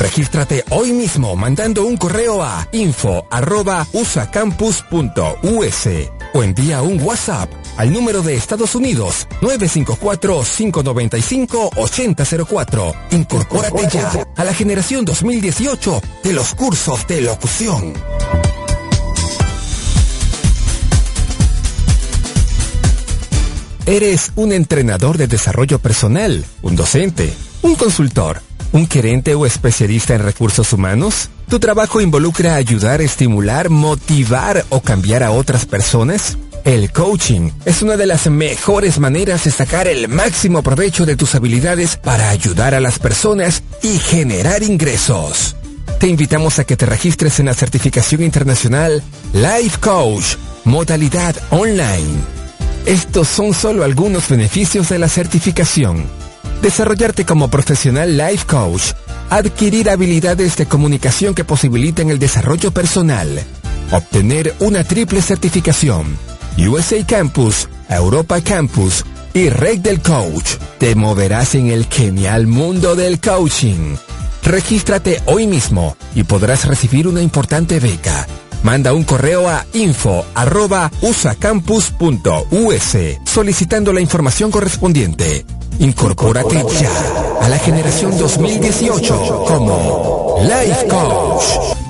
Regístrate hoy mismo mandando un correo a info@usacampus.us o envía un WhatsApp al número de Estados Unidos 954-595-8004. Incorpórate ya a la generación 2018 de los cursos de locución. ¿Eres un entrenador de desarrollo personal, un docente, un consultor? ¿Un gerente o especialista en recursos humanos? ¿Tu trabajo involucra ayudar, estimular, motivar o cambiar a otras personas? El coaching es una de las mejores maneras de sacar el máximo provecho de tus habilidades para ayudar a las personas y generar ingresos. Te invitamos a que te registres en la certificación internacional Life Coach, modalidad online. Estos son solo algunos beneficios de la certificación desarrollarte como profesional life coach, adquirir habilidades de comunicación que posibiliten el desarrollo personal, obtener una triple certificación, USA Campus, Europa Campus y Red del Coach. Te moverás en el genial mundo del coaching. Regístrate hoy mismo y podrás recibir una importante beca. Manda un correo a info.usacampus.us solicitando la información correspondiente. Incorpórate ya a la generación 2018 como Life Coach.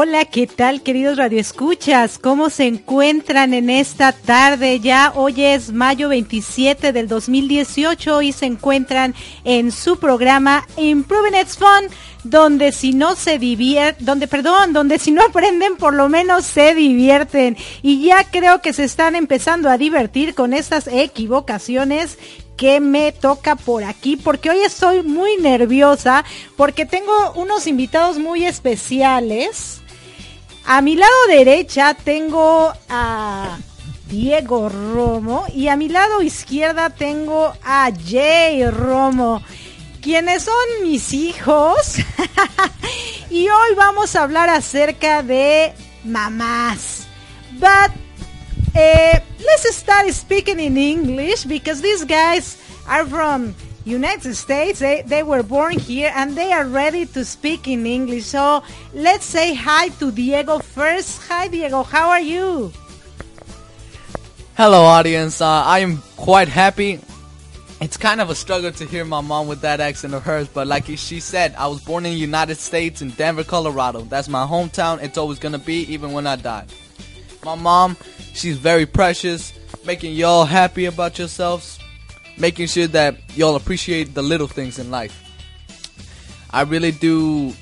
Hola, ¿qué tal queridos radioescuchas? ¿Cómo se encuentran en esta tarde? Ya hoy es mayo 27 del 2018 y se encuentran en su programa Improving It's Fun, donde si no se divierten, donde, perdón, donde si no aprenden por lo menos se divierten. Y ya creo que se están empezando a divertir con estas equivocaciones que me toca por aquí, porque hoy estoy muy nerviosa, porque tengo unos invitados muy especiales. A mi lado derecha tengo a Diego Romo y a mi lado izquierda tengo a Jay Romo, quienes son mis hijos. y hoy vamos a hablar acerca de mamás. But uh, let's start speaking in English because these guys are from United States. They, they were born here and they are ready to speak in English. So let's say hi to Diego first. Hi, Diego. How are you? Hello, audience. Uh, I am quite happy. It's kind of a struggle to hear my mom with that accent of hers, but like she said, I was born in the United States in Denver, Colorado. That's my hometown. It's always gonna be, even when I die. My mom, she's very precious, making y'all happy about yourselves, making sure that y'all appreciate the little things in life. I really do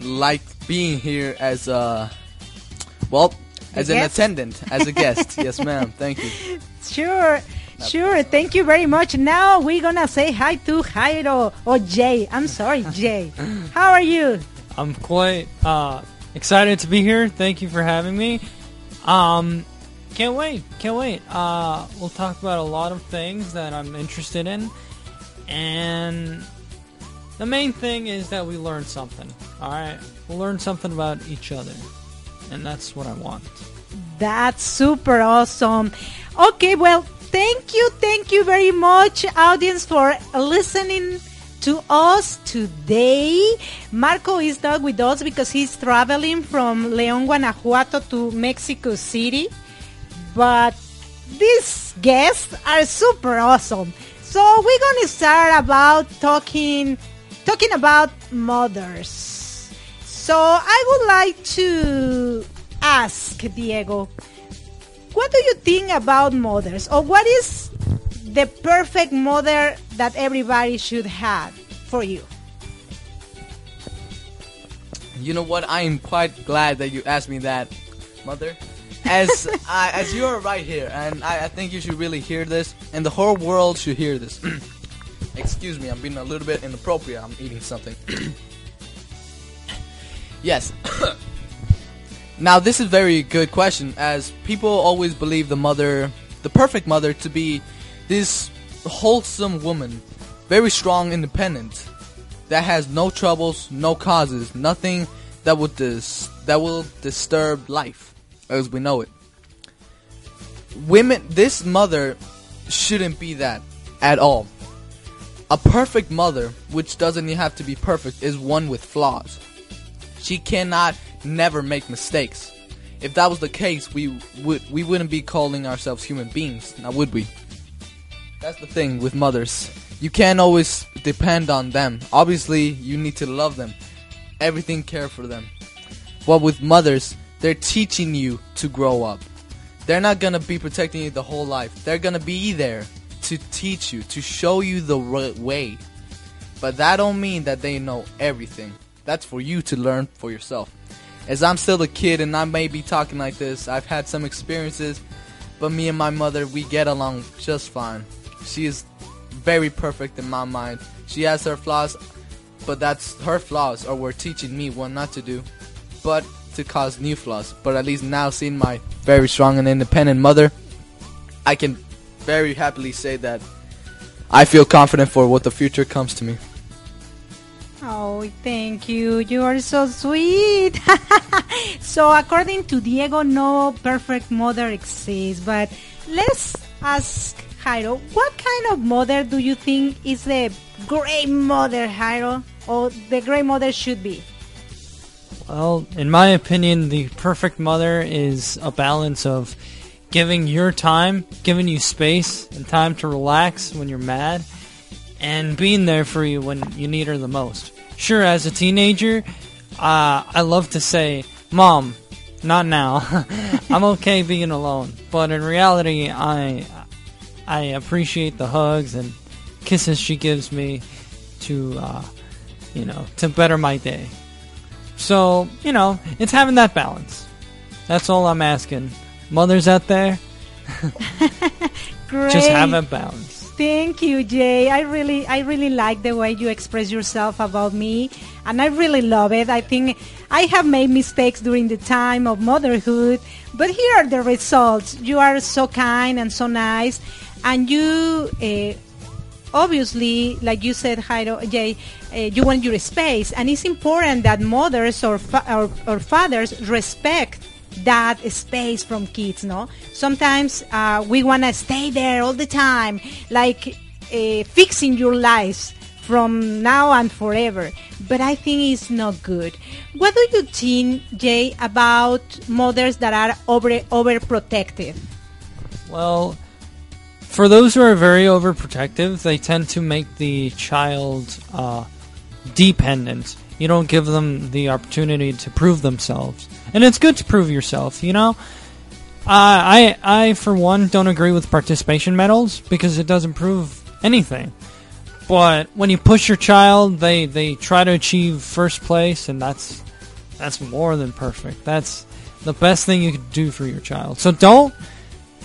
like being here as a, well, as an guest? attendant, as a guest. yes, ma'am. Thank you. Sure. Sure, thank you very much. Now we're gonna say hi to Jairo or Jay. I'm sorry, Jay. How are you? I'm quite uh, excited to be here. Thank you for having me. Um, can't wait. Can't wait. Uh, we'll talk about a lot of things that I'm interested in, and the main thing is that we learn something. All right, we'll learn something about each other, and that's what I want. That's super awesome. Okay, well, thank you, thank you very much, audience, for listening to us today. Marco is not with us because he's traveling from León, Guanajuato to Mexico City. But these guests are super awesome. So we're to start about talking talking about mothers. So I would like to ask Diego, what do you think about mothers or what is the perfect mother that everybody should have for you? You know what? I am quite glad that you asked me that, mother. As I, as you are right here, and I, I think you should really hear this, and the whole world should hear this. Excuse me, I'm being a little bit inappropriate. I'm eating something. yes. now this is very good question, as people always believe the mother, the perfect mother, to be this wholesome woman, very strong, independent, that has no troubles, no causes, nothing that would dis- that will disturb life as we know it. Women, this mother shouldn't be that at all. A perfect mother, which doesn't have to be perfect, is one with flaws. She cannot never make mistakes. If that was the case, we would we wouldn't be calling ourselves human beings, now would we? That's the thing with mothers. You can't always depend on them. Obviously, you need to love them. Everything care for them. But with mothers, they're teaching you to grow up. They're not gonna be protecting you the whole life. They're gonna be there to teach you, to show you the right way. But that don't mean that they know everything. That's for you to learn for yourself. As I'm still a kid and I may be talking like this, I've had some experiences, but me and my mother, we get along just fine. She is very perfect in my mind. She has her flaws, but that's her flaws, or we're teaching me what not to do, but to cause new flaws. But at least now, seeing my very strong and independent mother, I can very happily say that I feel confident for what the future comes to me. Oh, thank you. You are so sweet. so, according to Diego, no perfect mother exists. But let's ask Jairo, what kind of mother do you think is the great mother, Jairo, or the great mother should be? Well, in my opinion, the perfect mother is a balance of giving your time, giving you space and time to relax when you're mad, and being there for you when you need her the most. Sure, as a teenager, uh, I love to say, Mom, not now. I'm okay being alone. But in reality, I I appreciate the hugs and kisses she gives me to, uh, you know, to better my day. So, you know, it's having that balance. That's all I'm asking. Mothers out there, Great. just have a balance. Thank you, Jay. I really, I really like the way you express yourself about me, and I really love it. I think I have made mistakes during the time of motherhood, but here are the results. You are so kind and so nice, and you, uh, obviously, like you said, Jairo, Jay, uh, you want your space, and it's important that mothers or, fa- or, or fathers respect that space from kids no? Sometimes uh, we want to stay there all the time like uh, fixing your lives from now and forever. But i think it's not good. What do you think jay about mothers that are over overprotective? Well, for those who are very overprotective, they tend to make the child uh, dependent. You don't give them the opportunity to prove themselves, and it's good to prove yourself. You know, I I, I for one don't agree with participation medals because it doesn't prove anything. But when you push your child, they they try to achieve first place, and that's that's more than perfect. That's the best thing you could do for your child. So don't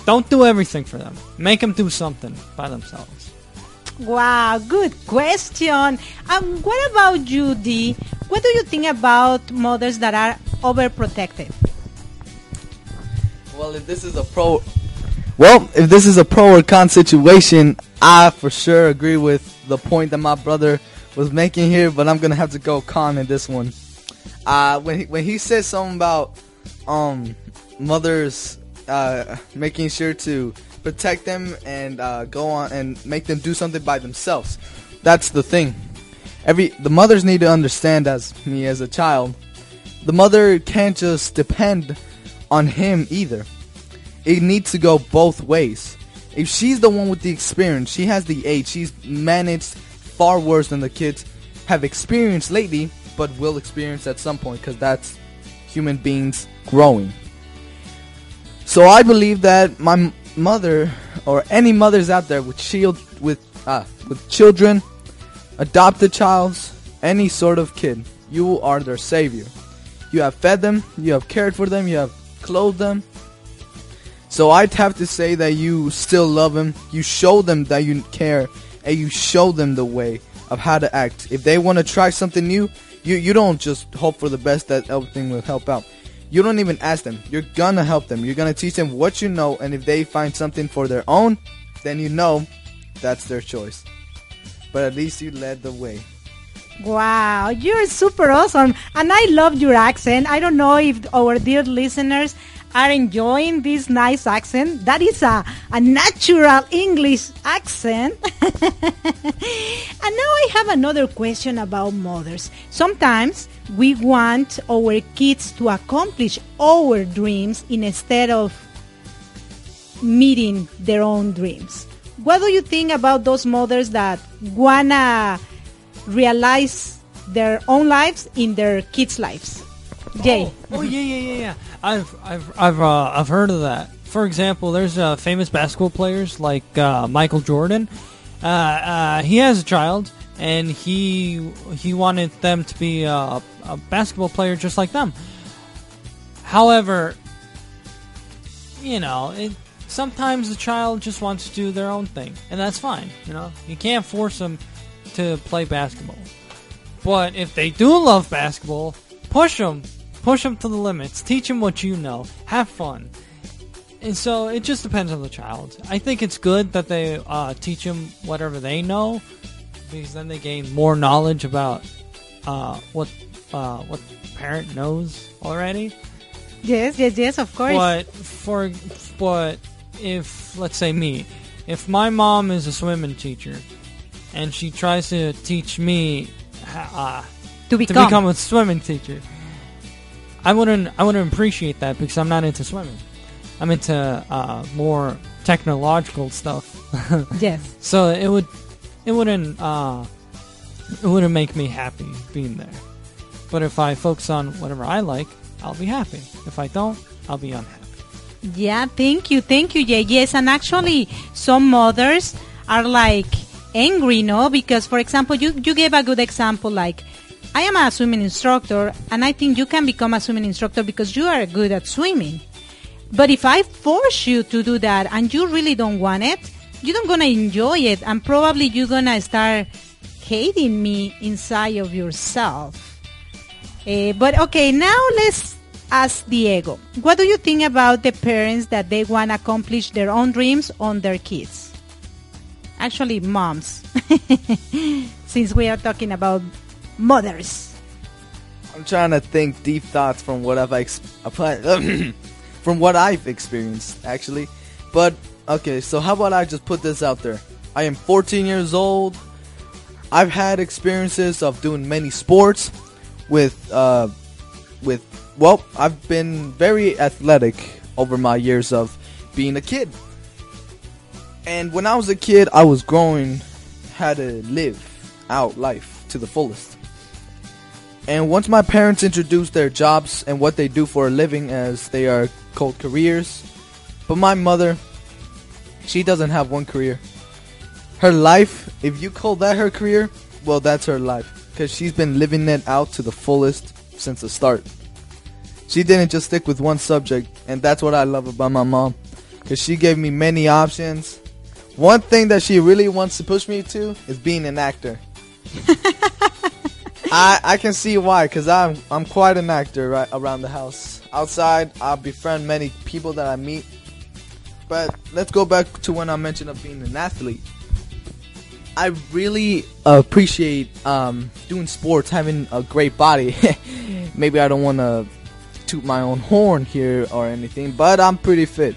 don't do everything for them. Make them do something by themselves. Wow, good question. Um, what about you, Dee? What do you think about mothers that are overprotective? Well, if this is a pro, well, if this is a pro or con situation, I for sure agree with the point that my brother was making here. But I'm gonna have to go con in this one. Uh, when he, when he said something about um mothers uh, making sure to protect them and uh, go on and make them do something by themselves. That's the thing. Every the mothers need to understand as me as a child. The mother can't just depend on him either. It needs to go both ways. If she's the one with the experience, she has the age, she's managed far worse than the kids have experienced lately, but will experience at some point because that's human beings growing. So I believe that my mother or any mothers out there with shield with uh, with children, adopted childs, any sort of kid, you are their savior. You have fed them, you have cared for them, you have clothed them. So I'd have to say that you still love them. You show them that you care, and you show them the way of how to act. If they want to try something new, you you don't just hope for the best that everything will help out. You don't even ask them. You're gonna help them. You're gonna teach them what you know, and if they find something for their own, then you know that's their choice. But at least you led the way. Wow, you're super awesome. And I love your accent. I don't know if our dear listeners are enjoying this nice accent. That is a, a natural English accent. and now I have another question about mothers. Sometimes we want our kids to accomplish our dreams instead of meeting their own dreams. What do you think about those mothers that wanna realize their own lives in their kids' lives? Jay. Oh yeah, yeah, yeah, yeah. I've I've I've uh, I've heard of that. For example, there's uh, famous basketball players like uh, Michael Jordan. Uh, uh, he has a child, and he he wanted them to be a, a basketball player just like them. However, you know, it, sometimes the child just wants to do their own thing, and that's fine. You know, you can't force them to play basketball. But if they do love basketball, push them, push them to the limits. Teach them what you know. Have fun. And so it just depends on the child. I think it's good that they uh, teach them whatever they know, because then they gain more knowledge about uh, what uh, what the parent knows already. Yes, yes, yes, of course. But for but if let's say me, if my mom is a swimming teacher and she tries to teach me uh, To to become. become a swimming teacher, I wouldn't I wouldn't appreciate that because I'm not into swimming. I'm into uh, more technological stuff. Yes. So it would it wouldn't uh, it wouldn't make me happy being there. But if I focus on whatever I like, I'll be happy. If I don't, I'll be unhappy. Yeah, thank you, thank you. Yeah, yes, and actually, some mothers are like angry, no? Because, for example, you you gave a good example, like I am a swimming instructor, and I think you can become a swimming instructor because you are good at swimming. But if I force you to do that and you really don't want it, you're not gonna enjoy it, and probably you're gonna start hating me inside of yourself. Eh, but okay, now let's ask Diego. What do you think about the parents that they want to accomplish their own dreams on their kids? Actually, moms. Since we are talking about mothers. I'm trying to think deep thoughts from what I've ex- from what I've experienced actually. But okay, so how about I just put this out there? I am 14 years old. I've had experiences of doing many sports with uh with well, I've been very athletic over my years of being a kid. And when I was a kid, I was growing how to live out life to the fullest. And once my parents introduced their jobs and what they do for a living as they are called careers, but my mother, she doesn't have one career. Her life, if you call that her career, well, that's her life. Because she's been living it out to the fullest since the start. She didn't just stick with one subject, and that's what I love about my mom. Because she gave me many options. One thing that she really wants to push me to is being an actor. I I can see why, cause I'm I'm quite an actor right around the house. Outside, I befriend many people that I meet. But let's go back to when I mentioned of being an athlete. I really appreciate um, doing sports, having a great body. Maybe I don't want to toot my own horn here or anything, but I'm pretty fit.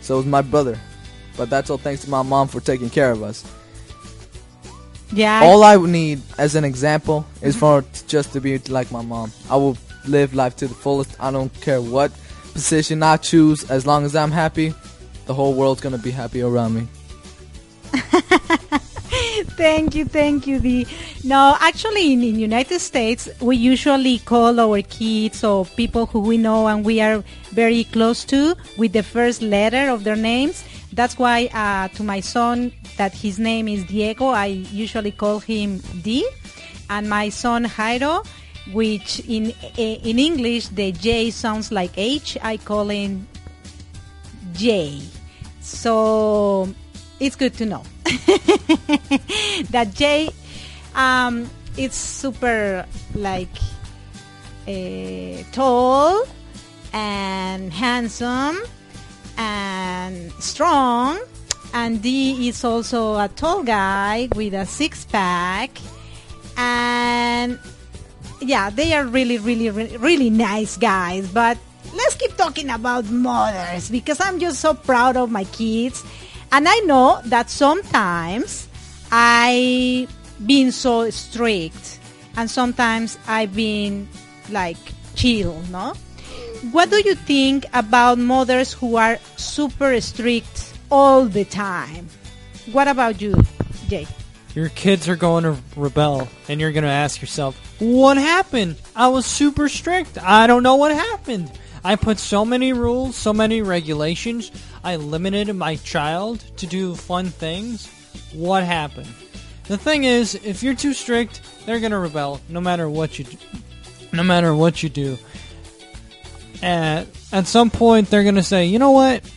So is my brother. But that's all thanks to my mom for taking care of us. Yeah. All I would need as an example is for t- just to be like my mom. I will live life to the fullest. I don't care what position I choose. As long as I'm happy, the whole world's gonna be happy around me. thank you, thank you. The no, actually, in the United States, we usually call our kids or people who we know and we are very close to with the first letter of their names. That's why uh, to my son that his name is Diego, I usually call him D, and my son Jairo, which in eh, in English the J sounds like H, I call him J. So it's good to know that J. um, it's super like uh, tall and handsome and strong. And D is also a tall guy with a six pack and yeah they are really really really, really nice guys. But let's keep talking about mothers because I'm just so proud of my kids. And I know that sometimes I've been so strict. And sometimes I've been like chill, no? What do you think about mothers who are super strict all the time? What about you, Jay? Your kids are going to rebel, and you're going to ask yourself, What happened? I was super strict. I don't know what happened. I put so many rules, so many regulations. I limited my child to do fun things. What happened? The thing is, if you're too strict, they're going to rebel no matter what you do. No matter what you do. And at some point, they're to say, You know what?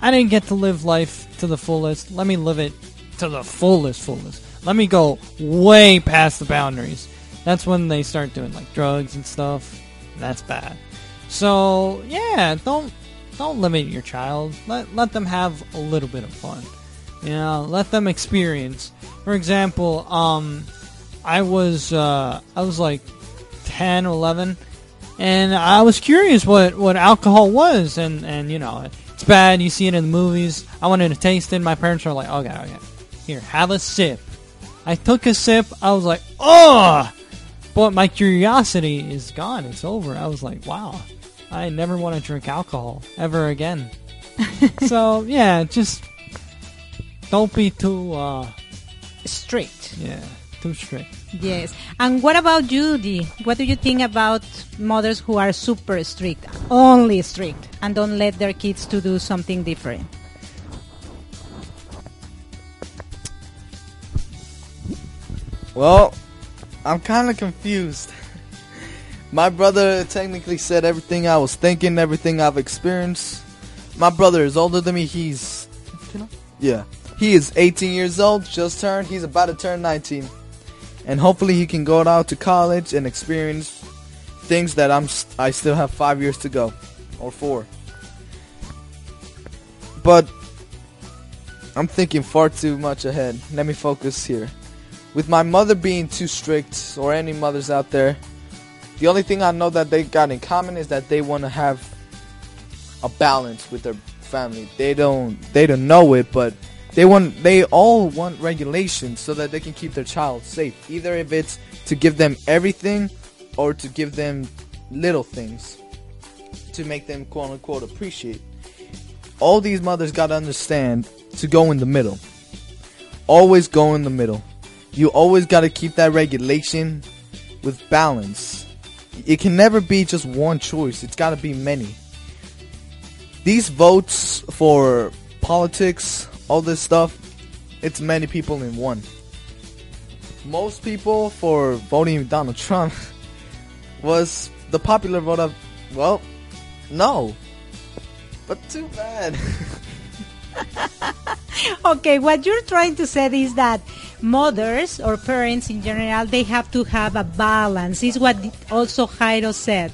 I didn't get to live life to the fullest. Let me live it to the fullest, fullest. Let me go way past the boundaries. That's when they start doing like drugs and stuff. That's bad. So yeah, don't don't limit your child. Let let them have a little bit of fun. You know, let them experience. For example, um, I was uh, I was like 10 or 11 and I was curious what, what alcohol was and, and you know It's bad. You see it in the movies. I wanted to taste it. My parents were like, okay, okay. Here, have a sip. I took a sip. I was like, oh! But my curiosity is gone. It's over. I was like, wow. I never want to drink alcohol ever again. so, yeah, just don't be too, uh, Strict. yeah, too strict. Yes. And what about you, Dee? What do you think about mothers who are super strict, only strict, and don't let their kids to do something different? Well, I'm kind of confused. My brother technically said everything I was thinking, everything I've experienced. My brother is older than me. He's yeah, he is 18 years old, just turned. He's about to turn 19, and hopefully he can go out to college and experience things that I'm. I still have five years to go, or four. But I'm thinking far too much ahead. Let me focus here. With my mother being too strict, or any mothers out there, the only thing I know that they got in common is that they want to have a balance with their family. They don't they don't know it, but they want they all want regulation so that they can keep their child safe. Either if it's to give them everything or to give them little things to make them quote unquote appreciate. All these mothers got to understand to go in the middle. Always go in the middle. You always got to keep that regulation with balance. It can never be just one choice. It's got to be many. These votes for politics, all this stuff, it's many people in one. Most people for voting Donald Trump was the popular vote of, well, no. But too bad. Okay, what you're trying to say is that mothers or parents in general they have to have a balance. Is what also Jairo said.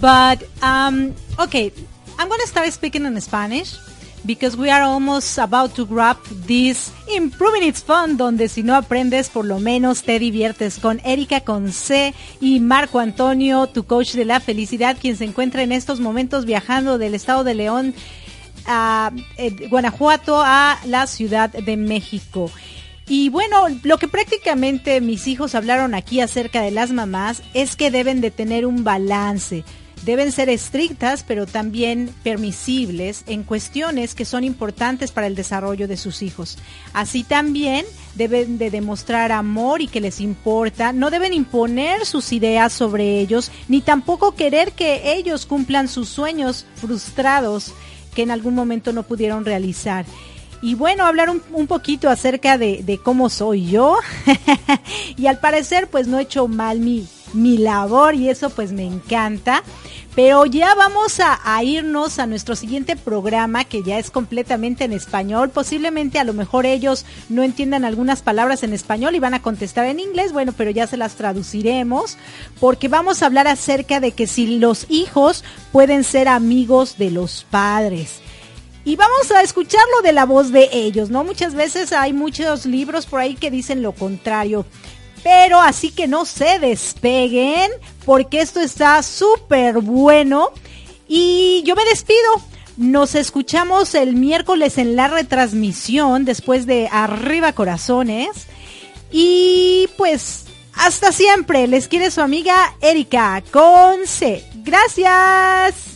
But um, okay, I'm gonna start speaking in Spanish because we are almost about to wrap this Improving It's Fun, donde si no aprendes, por lo menos te diviertes con Erika con C y Marco Antonio, tu coach de la felicidad, quien se encuentra en estos momentos viajando del estado de León a eh, Guanajuato a la Ciudad de México. Y bueno, lo que prácticamente mis hijos hablaron aquí acerca de las mamás es que deben de tener un balance. Deben ser estrictas, pero también permisibles en cuestiones que son importantes para el desarrollo de sus hijos. Así también deben de demostrar amor y que les importa. No deben imponer sus ideas sobre ellos, ni tampoco querer que ellos cumplan sus sueños frustrados que en algún momento no pudieron realizar. Y bueno, hablar un, poquito acerca de, de cómo soy yo. y al parecer, pues no he hecho mal mi, mi labor y eso pues me encanta. Pero ya vamos a, irnos a nuestro siguiente programa que ya es completamente en español. Posiblemente a lo mejor ellos no entiendan algunas palabras en español y van a contestar en inglés. Bueno, pero ya se las traduciremos porque vamos a hablar acerca de que si los hijos pueden ser amigos de los padres. Y vamos a escucharlo de la voz de ellos, ¿no? Muchas veces hay muchos libros por ahí que dicen lo contrario. Pero así que no se despeguen porque esto está súper bueno. Y yo me despido. Nos escuchamos el miércoles en la retransmisión después de Arriba Corazones. Y pues hasta siempre. Les quiere su amiga Erika con C. Gracias.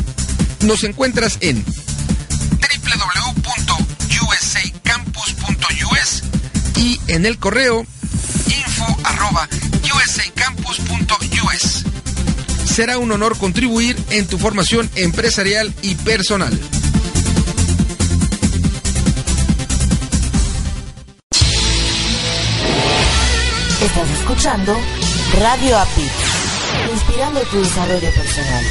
Nos encuentras en www.usacampus.us y en el correo info@usacampus.us. Será un honor contribuir en tu formación empresarial y personal. Estás escuchando Radio API, inspirando tu desarrollo personal.